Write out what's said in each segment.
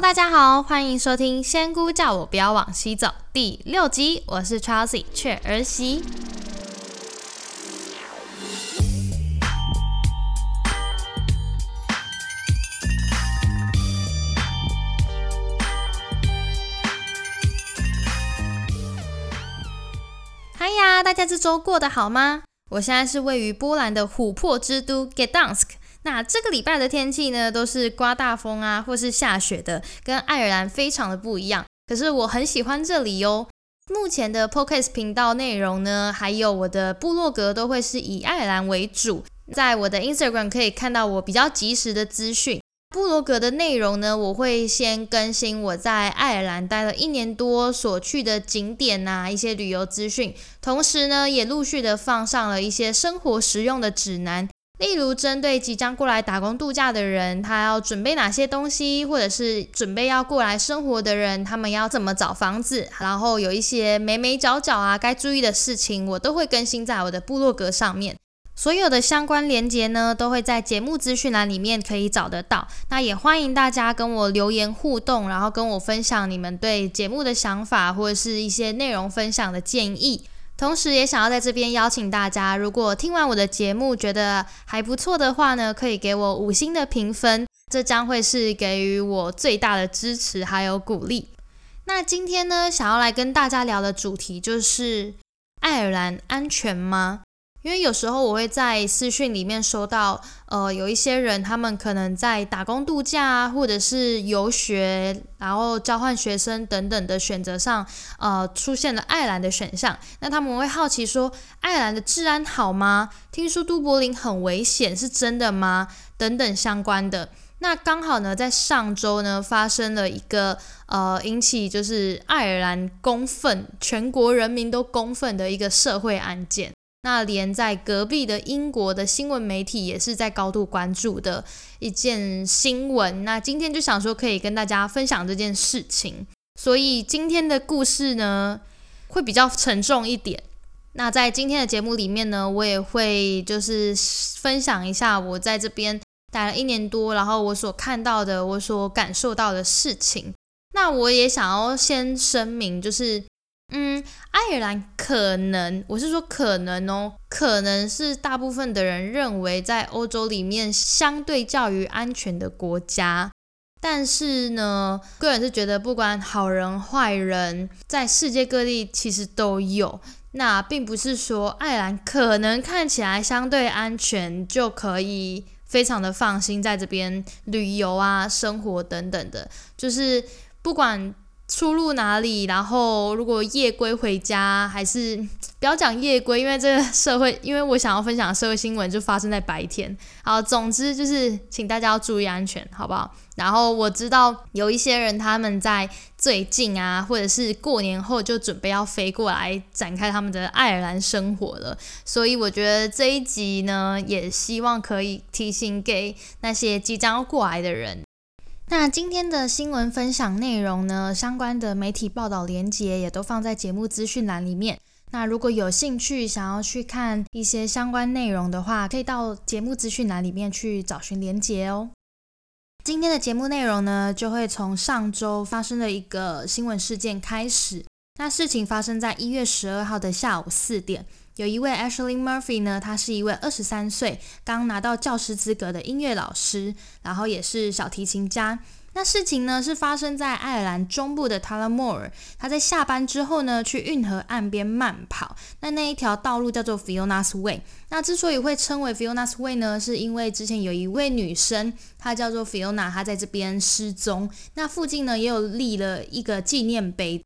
大家好，欢迎收听《仙姑叫我不要往西走》第六集，我是 Chelsea 雀儿媳。嗨呀，大家这周过得好吗？我现在是位于波兰的琥珀之都 Gdansk。那这个礼拜的天气呢，都是刮大风啊，或是下雪的，跟爱尔兰非常的不一样。可是我很喜欢这里哟。目前的 Podcast 频道内容呢，还有我的部落格都会是以爱尔兰为主。在我的 Instagram 可以看到我比较及时的资讯。部落格的内容呢，我会先更新我在爱尔兰待了一年多所去的景点呐，一些旅游资讯。同时呢，也陆续的放上了一些生活实用的指南。例如，针对即将过来打工度假的人，他要准备哪些东西，或者是准备要过来生活的人，他们要怎么找房子，然后有一些眉眉角角啊，该注意的事情，我都会更新在我的部落格上面。所有的相关连接呢，都会在节目资讯栏里面可以找得到。那也欢迎大家跟我留言互动，然后跟我分享你们对节目的想法，或者是一些内容分享的建议。同时，也想要在这边邀请大家，如果听完我的节目觉得还不错的话呢，可以给我五星的评分，这将会是给予我最大的支持还有鼓励。那今天呢，想要来跟大家聊的主题就是爱尔兰安全吗？因为有时候我会在私讯里面收到，呃，有一些人他们可能在打工度假啊，或者是游学，然后交换学生等等的选择上，呃，出现了爱尔兰的选项。那他们会好奇说，爱尔兰的治安好吗？听说都柏林很危险，是真的吗？等等相关的。那刚好呢，在上周呢，发生了一个呃，引起就是爱尔兰公愤，全国人民都公愤的一个社会案件。那连在隔壁的英国的新闻媒体也是在高度关注的一件新闻。那今天就想说可以跟大家分享这件事情，所以今天的故事呢会比较沉重一点。那在今天的节目里面呢，我也会就是分享一下我在这边待了一年多，然后我所看到的、我所感受到的事情。那我也想要先声明，就是。嗯，爱尔兰可能，我是说可能哦，可能是大部分的人认为在欧洲里面相对较于安全的国家。但是呢，个人是觉得不管好人坏人，在世界各地其实都有。那并不是说爱尔兰可能看起来相对安全，就可以非常的放心在这边旅游啊、生活等等的，就是不管。出入哪里？然后如果夜归回家，还是 不要讲夜归，因为这个社会，因为我想要分享的社会新闻就发生在白天。好，总之就是请大家要注意安全，好不好？然后我知道有一些人他们在最近啊，或者是过年后就准备要飞过来展开他们的爱尔兰生活了，所以我觉得这一集呢，也希望可以提醒给那些即将要过来的人。那今天的新闻分享内容呢，相关的媒体报道连接也都放在节目资讯栏里面。那如果有兴趣想要去看一些相关内容的话，可以到节目资讯栏里面去找寻连接哦。今天的节目内容呢，就会从上周发生的一个新闻事件开始。那事情发生在一月十二号的下午四点。有一位 Ashley Murphy 呢，他是一位二十三岁刚拿到教师资格的音乐老师，然后也是小提琴家。那事情呢是发生在爱尔兰中部的 Tullamore，他在下班之后呢去运河岸边慢跑。那那一条道路叫做 Fiona's Way。那之所以会称为 Fiona's Way 呢，是因为之前有一位女生，她叫做 Fiona，她在这边失踪。那附近呢也有立了一个纪念碑。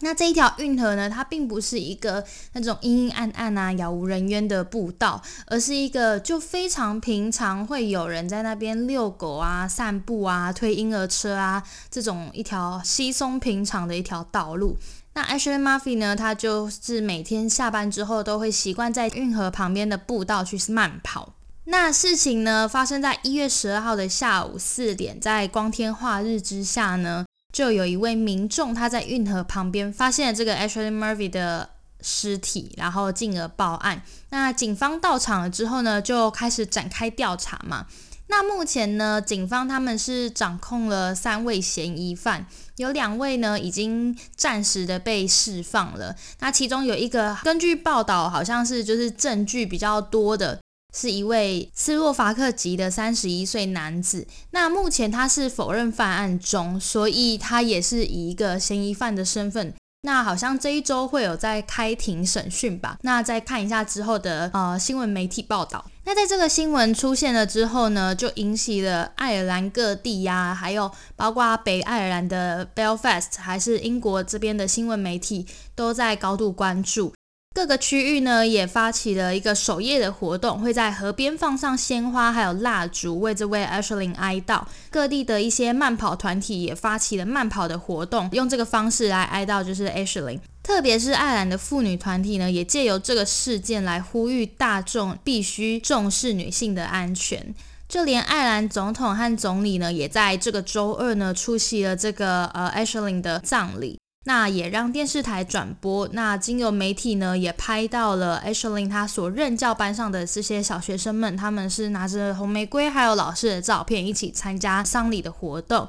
那这一条运河呢，它并不是一个那种阴阴暗暗啊、杳无人烟的步道，而是一个就非常平常会有人在那边遛狗啊、散步啊、推婴儿车啊这种一条稀松平常的一条道路。那 Ashley Murphy 呢，他就是每天下班之后都会习惯在运河旁边的步道去慢跑。那事情呢，发生在一月十二号的下午四点，在光天化日之下呢。就有一位民众，他在运河旁边发现了这个 Ashley Murphy 的尸体，然后进而报案。那警方到场了之后呢，就开始展开调查嘛。那目前呢，警方他们是掌控了三位嫌疑犯，有两位呢已经暂时的被释放了。那其中有一个，根据报道，好像是就是证据比较多的，是一位斯洛伐克籍的三十一岁男子。那目前他是否认犯案中，所以他也是以一个嫌疑犯的身份。那好像这一周会有在开庭审讯吧？那再看一下之后的呃新闻媒体报道。那在这个新闻出现了之后呢，就引起了爱尔兰各地呀，还有包括北爱尔兰的 Belfast，还是英国这边的新闻媒体都在高度关注。各个区域呢也发起了一个守夜的活动，会在河边放上鲜花，还有蜡烛，为这位 Ashley 哀悼。各地的一些慢跑团体也发起了慢跑的活动，用这个方式来哀悼，就是 Ashley。特别是爱尔兰的妇女团体呢，也借由这个事件来呼吁大众必须重视女性的安全。就连爱尔兰总统和总理呢，也在这个周二呢出席了这个呃 Ashley 的葬礼。那也让电视台转播，那经由媒体呢也拍到了 Ashley 他所任教班上的这些小学生们，他们是拿着红玫瑰还有老师的照片一起参加丧礼的活动。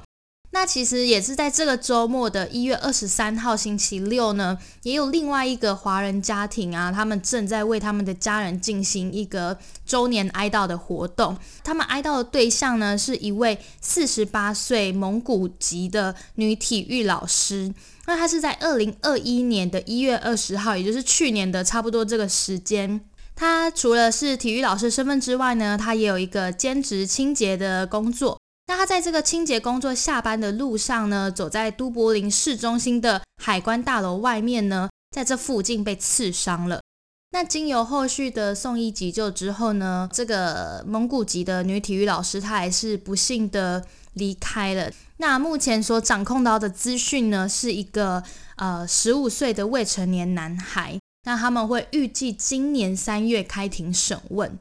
那其实也是在这个周末的一月二十三号星期六呢，也有另外一个华人家庭啊，他们正在为他们的家人进行一个周年哀悼的活动。他们哀悼的对象呢，是一位四十八岁蒙古籍的女体育老师。那她是在二零二一年的一月二十号，也就是去年的差不多这个时间。她除了是体育老师身份之外呢，她也有一个兼职清洁的工作。那他在这个清洁工作下班的路上呢，走在都柏林市中心的海关大楼外面呢，在这附近被刺伤了。那经由后续的送医急救之后呢，这个蒙古籍的女体育老师她还是不幸的离开了。那目前所掌控到的资讯呢，是一个呃十五岁的未成年男孩。那他们会预计今年三月开庭审问。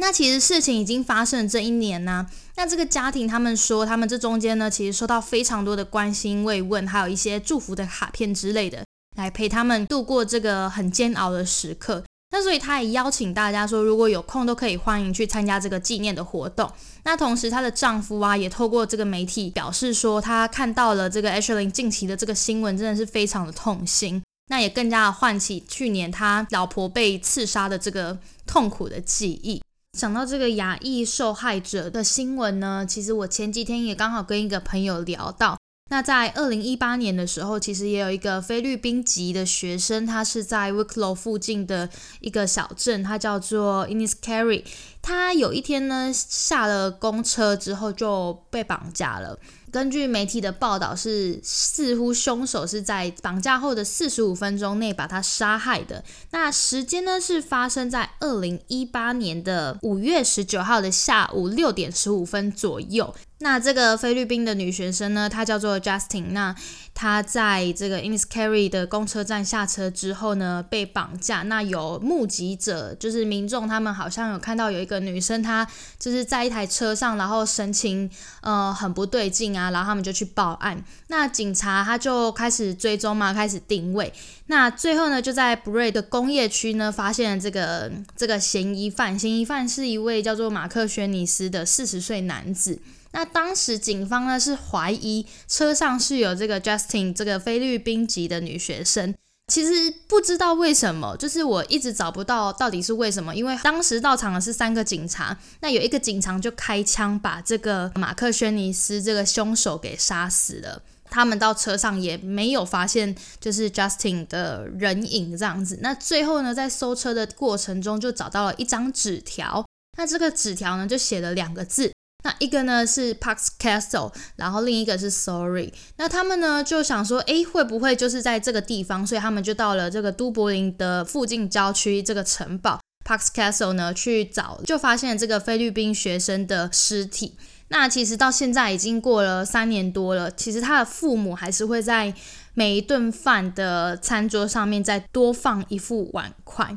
那其实事情已经发生这一年呢。那这个家庭他们说，他们这中间呢，其实收到非常多的关心慰问，还有一些祝福的卡片之类的，来陪他们度过这个很煎熬的时刻。那所以他也邀请大家说，如果有空都可以欢迎去参加这个纪念的活动。那同时，她的丈夫啊，也透过这个媒体表示说，他看到了这个 Ashley 近期的这个新闻，真的是非常的痛心。那也更加的唤起去年他老婆被刺杀的这个痛苦的记忆。想到这个亚裔受害者的新闻呢，其实我前几天也刚好跟一个朋友聊到。那在二零一八年的时候，其实也有一个菲律宾籍的学生，他是在 Wicklow 附近的一个小镇，他叫做 Inniscarry。他有一天呢，下了公车之后就被绑架了。根据媒体的报道，是似乎凶手是在绑架后的四十五分钟内把他杀害的。那时间呢是发生在二零一八年的五月十九号的下午六点十五分左右。那这个菲律宾的女学生呢，她叫做 Justin。那她在这个 Inis Carry 的公车站下车之后呢，被绑架。那有目击者，就是民众，他们好像有看到有一个女生，她就是在一台车上，然后神情呃很不对劲啊，然后他们就去报案。那警察他就开始追踪嘛，开始定位。那最后呢，就在 Bray 的工业区呢，发现了这个这个嫌疑犯。嫌疑犯是一位叫做马克·轩尼斯的四十岁男子。那当时警方呢是怀疑车上是有这个 Justin 这个菲律宾籍的女学生，其实不知道为什么，就是我一直找不到到底是为什么，因为当时到场的是三个警察，那有一个警察就开枪把这个马克·轩尼斯这个凶手给杀死了，他们到车上也没有发现就是 Justin 的人影这样子，那最后呢在搜车的过程中就找到了一张纸条，那这个纸条呢就写了两个字。那一个呢是 Parks Castle，然后另一个是 Sorry。那他们呢就想说，诶，会不会就是在这个地方？所以他们就到了这个都柏林的附近郊区这个城堡 Parks Castle 呢去找，就发现这个菲律宾学生的尸体。那其实到现在已经过了三年多了，其实他的父母还是会在每一顿饭的餐桌上面再多放一副碗筷。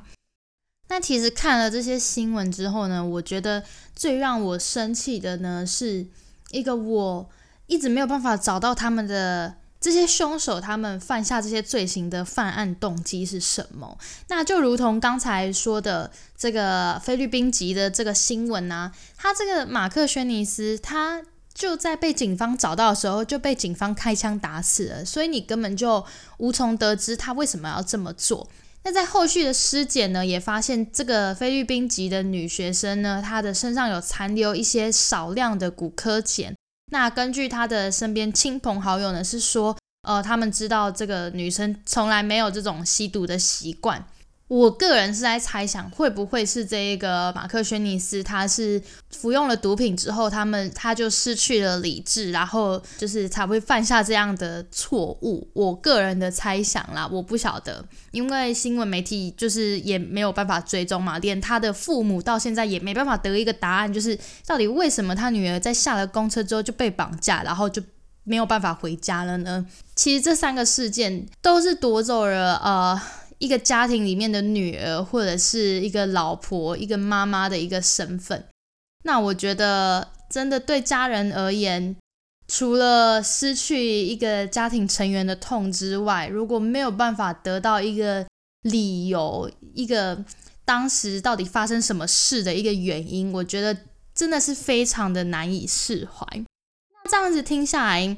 那其实看了这些新闻之后呢，我觉得最让我生气的呢，是一个我一直没有办法找到他们的这些凶手他们犯下这些罪行的犯案动机是什么？那就如同刚才说的这个菲律宾籍的这个新闻啊，他这个马克·轩尼斯，他就在被警方找到的时候就被警方开枪打死了，所以你根本就无从得知他为什么要这么做。那在后续的尸检呢，也发现这个菲律宾籍的女学生呢，她的身上有残留一些少量的骨科碱。那根据她的身边亲朋好友呢，是说，呃，他们知道这个女生从来没有这种吸毒的习惯。我个人是在猜想，会不会是这个马克·轩尼斯，他是服用了毒品之后，他们他就失去了理智，然后就是才会犯下这样的错误。我个人的猜想啦，我不晓得，因为新闻媒体就是也没有办法追踪嘛，连他的父母到现在也没办法得一个答案，就是到底为什么他女儿在下了公车之后就被绑架，然后就没有办法回家了呢？其实这三个事件都是夺走了呃。一个家庭里面的女儿，或者是一个老婆、一个妈妈的一个身份，那我觉得真的对家人而言，除了失去一个家庭成员的痛之外，如果没有办法得到一个理由，一个当时到底发生什么事的一个原因，我觉得真的是非常的难以释怀。那这样子听下来，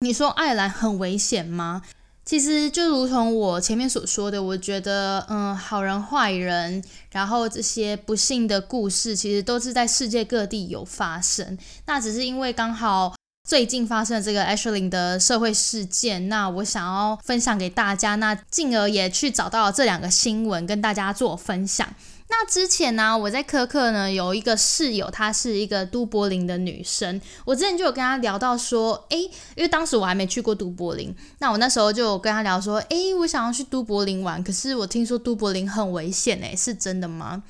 你说爱尔兰很危险吗？其实就如同我前面所说的，我觉得，嗯，好人坏人，然后这些不幸的故事，其实都是在世界各地有发生。那只是因为刚好最近发生了这个 Ashley 的社会事件，那我想要分享给大家，那进而也去找到这两个新闻，跟大家做分享。那之前呢，我在科克呢有一个室友，她是一个都柏林的女生。我之前就有跟她聊到说，诶，因为当时我还没去过都柏林，那我那时候就有跟她聊说，诶，我想要去都柏林玩，可是我听说都柏林很危险，诶，是真的吗？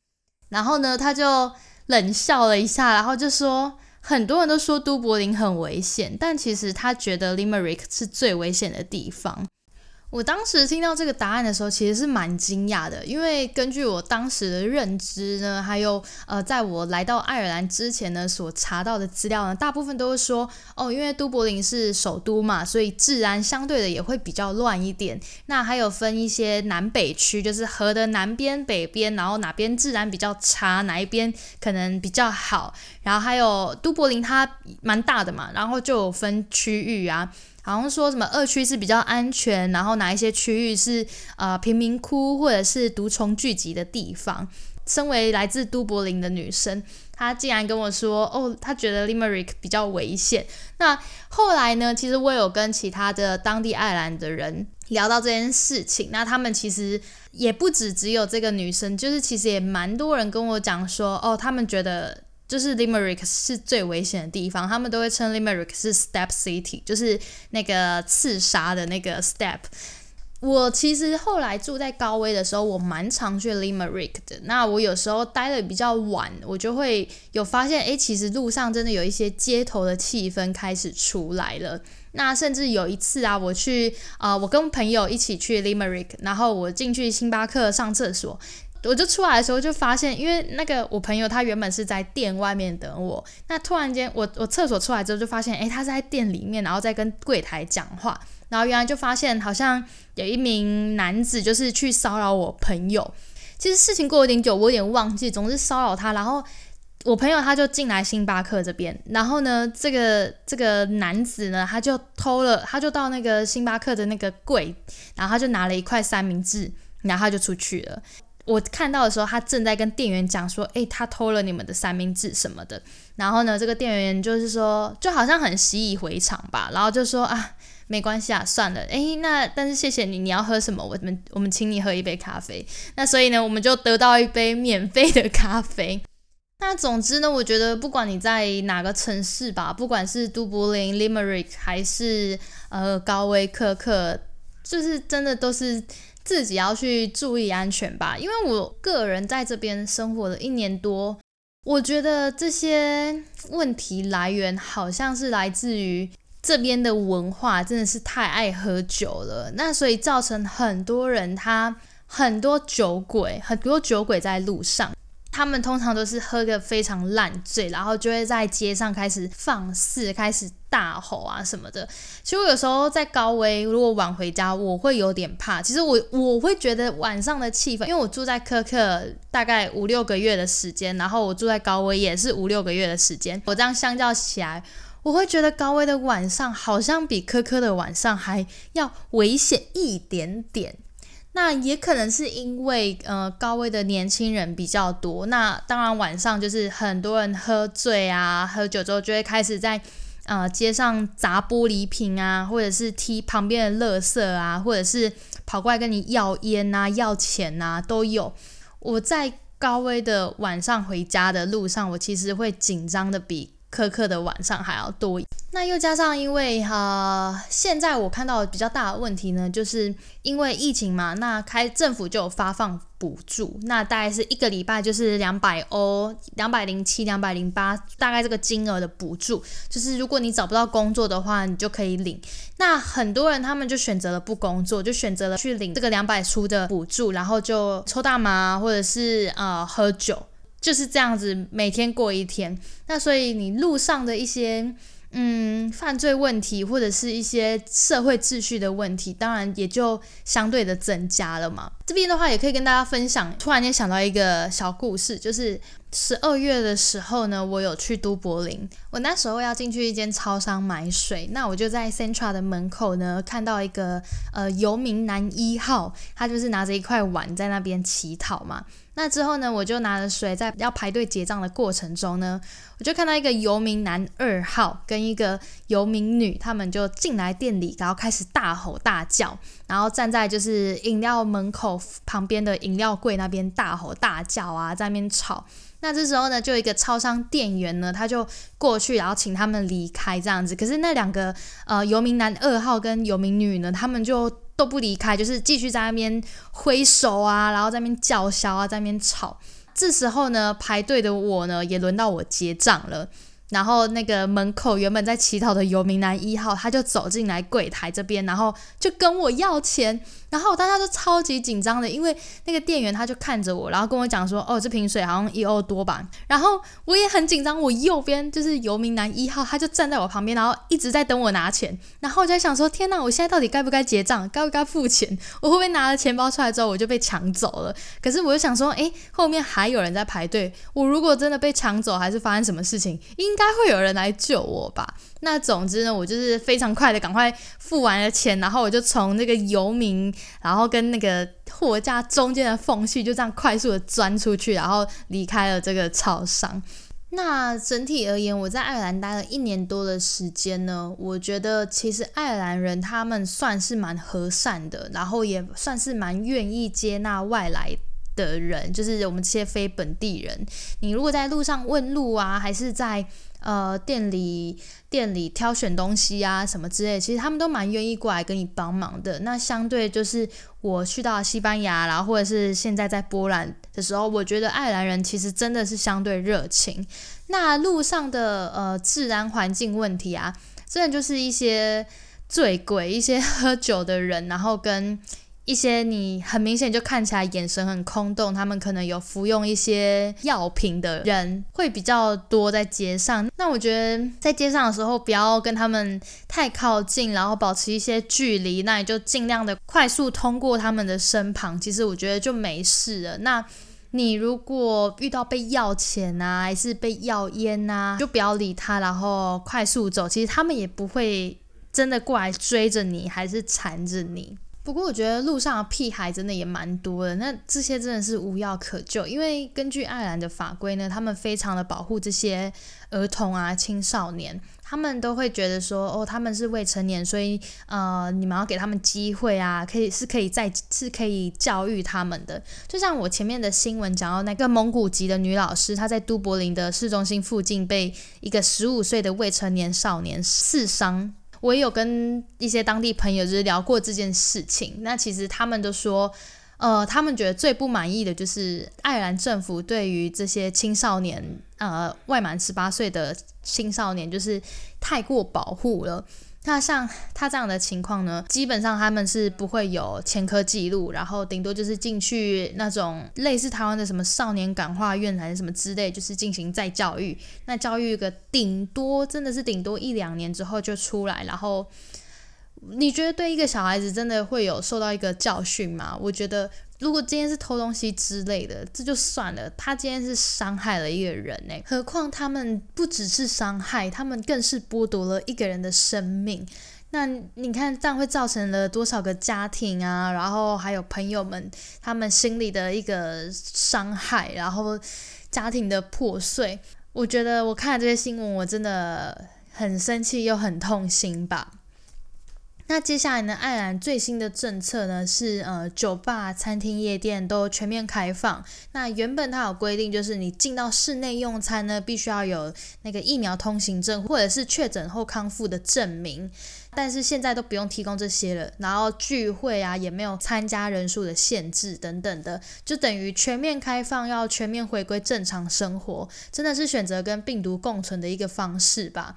然后呢，她就冷笑了一下，然后就说，很多人都说都柏林很危险，但其实她觉得 Limerick 是最危险的地方。我当时听到这个答案的时候，其实是蛮惊讶的，因为根据我当时的认知呢，还有呃，在我来到爱尔兰之前呢，所查到的资料呢，大部分都是说，哦，因为都柏林是首都嘛，所以治安相对的也会比较乱一点。那还有分一些南北区，就是河的南边、北边，然后哪边治安比较差，哪一边可能比较好。然后还有都柏林它蛮大的嘛，然后就有分区域啊。好像说什么二区是比较安全，然后哪一些区域是呃贫民窟或者是毒虫聚集的地方。身为来自都柏林的女生，她竟然跟我说：“哦，她觉得 Limerick 比较危险。”那后来呢？其实我有跟其他的当地爱尔兰的人聊到这件事情，那他们其实也不止只有这个女生，就是其实也蛮多人跟我讲说：“哦，他们觉得。”就是 Limerick 是最危险的地方，他们都会称 Limerick 是 Step City，就是那个刺杀的那个 Step。我其实后来住在高威的时候，我蛮常去 Limerick 的。那我有时候待的比较晚，我就会有发现，诶，其实路上真的有一些街头的气氛开始出来了。那甚至有一次啊，我去啊，我跟朋友一起去 Limerick，然后我进去星巴克上厕所。我就出来的时候就发现，因为那个我朋友他原本是在店外面等我，那突然间我我厕所出来之后就发现，诶，他在店里面，然后在跟柜台讲话，然后原来就发现好像有一名男子就是去骚扰我朋友。其实事情过有点久，我有点忘记，总是骚扰他，然后我朋友他就进来星巴克这边，然后呢，这个这个男子呢，他就偷了，他就到那个星巴克的那个柜，然后他就拿了一块三明治，然后他就出去了。我看到的时候，他正在跟店员讲说：“诶，他偷了你们的三明治什么的。”然后呢，这个店员就是说，就好像很习以为常吧，然后就说：“啊，没关系啊，算了。”诶，那但是谢谢你，你要喝什么？我们我们请你喝一杯咖啡。那所以呢，我们就得到一杯免费的咖啡。那总之呢，我觉得不管你在哪个城市吧，不管是都柏林、Limerick 还是呃高威克克，就是真的都是。自己要去注意安全吧，因为我个人在这边生活了一年多，我觉得这些问题来源好像是来自于这边的文化，真的是太爱喝酒了。那所以造成很多人他很多酒鬼，很多酒鬼在路上。他们通常都是喝个非常烂醉，然后就会在街上开始放肆，开始大吼啊什么的。其实我有时候在高威，如果晚回家，我会有点怕。其实我我会觉得晚上的气氛，因为我住在科克大概五六个月的时间，然后我住在高威也是五六个月的时间，我这样相较起来。我会觉得高危的晚上好像比科科的晚上还要危险一点点。那也可能是因为呃高危的年轻人比较多。那当然晚上就是很多人喝醉啊，喝酒之后就会开始在呃街上砸玻璃瓶啊，或者是踢旁边的垃圾啊，或者是跑过来跟你要烟啊、要钱啊都有。我在高危的晚上回家的路上，我其实会紧张的比。苛刻的晚上还要多，那又加上因为哈，现在我看到比较大的问题呢，就是因为疫情嘛，那开政府就有发放补助，那大概是一个礼拜就是两百欧，两百零七、两百零八，大概这个金额的补助，就是如果你找不到工作的话，你就可以领。那很多人他们就选择了不工作，就选择了去领这个两百出的补助，然后就抽大麻或者是呃喝酒。就是这样子，每天过一天。那所以你路上的一些嗯犯罪问题，或者是一些社会秩序的问题，当然也就相对的增加了嘛。这边的话也可以跟大家分享，突然间想到一个小故事，就是十二月的时候呢，我有去都柏林，我那时候要进去一间超商买水，那我就在 Central 的门口呢，看到一个呃游民男一号，他就是拿着一块碗在那边乞讨嘛。那之后呢，我就拿着水，在要排队结账的过程中呢，我就看到一个游民男二号跟一个游民女，他们就进来店里，然后开始大吼大叫，然后站在就是饮料门口旁边的饮料柜那边大吼大叫啊，在那边吵。那这时候呢，就一个超商店员呢，他就过去，然后请他们离开这样子。可是那两个呃游民男二号跟游民女呢，他们就都不离开，就是继续在那边挥手啊，然后在那边叫嚣啊，在那边吵。这时候呢，排队的我呢，也轮到我结账了。然后那个门口原本在乞讨的游民男一号，他就走进来柜台这边，然后就跟我要钱。然后大家都超级紧张的，因为那个店员他就看着我，然后跟我讲说：“哦，这瓶水好像一欧多吧。”然后我也很紧张，我右边就是游民男一号，他就站在我旁边，然后一直在等我拿钱。然后我就在想说：“天哪，我现在到底该不该结账？该不该付钱？我会不会拿了钱包出来之后我就被抢走了？”可是我就想说：“诶，后面还有人在排队，我如果真的被抢走，还是发生什么事情，应该会有人来救我吧？”那总之呢，我就是非常快的赶快付完了钱，然后我就从那个游民，然后跟那个货架中间的缝隙就这样快速的钻出去，然后离开了这个超商。那整体而言，我在爱尔兰待了一年多的时间呢，我觉得其实爱尔兰人他们算是蛮和善的，然后也算是蛮愿意接纳外来的人，就是我们这些非本地人。你如果在路上问路啊，还是在呃，店里店里挑选东西啊，什么之类，其实他们都蛮愿意过来跟你帮忙的。那相对就是我去到西班牙，然后或者是现在在波兰的时候，我觉得爱尔兰人其实真的是相对热情。那路上的呃自然环境问题啊，真的就是一些醉鬼、一些喝酒的人，然后跟。一些你很明显就看起来眼神很空洞，他们可能有服用一些药品的人会比较多在街上。那我觉得在街上的时候不要跟他们太靠近，然后保持一些距离，那你就尽量的快速通过他们的身旁，其实我觉得就没事了。那你如果遇到被要钱啊，还是被要烟啊，就不要理他，然后快速走。其实他们也不会真的过来追着你，还是缠着你。不过我觉得路上的屁孩真的也蛮多的，那这些真的是无药可救，因为根据爱尔兰的法规呢，他们非常的保护这些儿童啊、青少年，他们都会觉得说，哦，他们是未成年，所以呃，你们要给他们机会啊，可以是可以在是可以教育他们的。就像我前面的新闻讲到那个蒙古籍的女老师，她在都柏林的市中心附近被一个十五岁的未成年少年刺伤。我也有跟一些当地朋友就是聊过这件事情，那其实他们都说，呃，他们觉得最不满意的就是爱尔兰政府对于这些青少年呃外满十八岁的青少年就是太过保护了。那像他这样的情况呢，基本上他们是不会有前科记录，然后顶多就是进去那种类似台湾的什么少年感化院还是什么之类，就是进行再教育。那教育个顶多真的是顶多一两年之后就出来，然后。你觉得对一个小孩子真的会有受到一个教训吗？我觉得，如果今天是偷东西之类的，这就算了。他今天是伤害了一个人呢，何况他们不只是伤害，他们更是剥夺了一个人的生命。那你看，这样会造成了多少个家庭啊？然后还有朋友们他们心里的一个伤害，然后家庭的破碎。我觉得我看了这些新闻，我真的很生气又很痛心吧。那接下来呢？爱尔兰最新的政策呢是，呃，酒吧、餐厅、夜店都全面开放。那原本它有规定，就是你进到室内用餐呢，必须要有那个疫苗通行证或者是确诊后康复的证明。但是现在都不用提供这些了。然后聚会啊，也没有参加人数的限制等等的，就等于全面开放，要全面回归正常生活，真的是选择跟病毒共存的一个方式吧。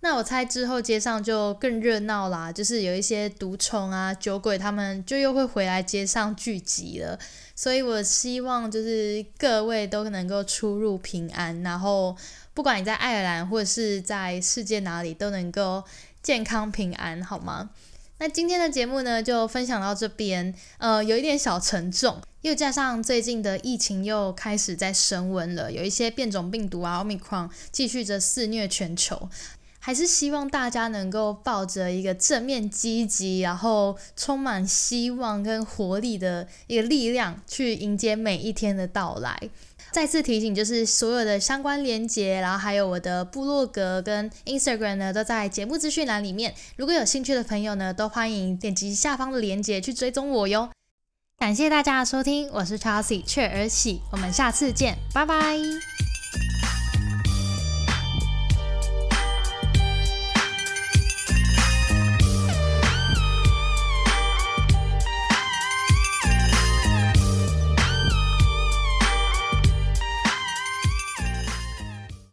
那我猜之后街上就更热闹啦，就是有一些毒虫啊、酒鬼，他们就又会回来街上聚集了。所以我希望就是各位都能够出入平安，然后不管你在爱尔兰或者是在世界哪里，都能够健康平安，好吗？那今天的节目呢，就分享到这边。呃，有一点小沉重，又加上最近的疫情又开始在升温了，有一些变种病毒啊奥密克戎继续着肆虐全球。还是希望大家能够抱着一个正面积极，然后充满希望跟活力的一个力量去迎接每一天的到来。再次提醒，就是所有的相关连接，然后还有我的部落格跟 Instagram 呢，都在节目资讯栏里面。如果有兴趣的朋友呢，都欢迎点击下方的链接去追踪我哟。感谢大家的收听，我是 Chelsea 雀儿喜，我们下次见，拜拜。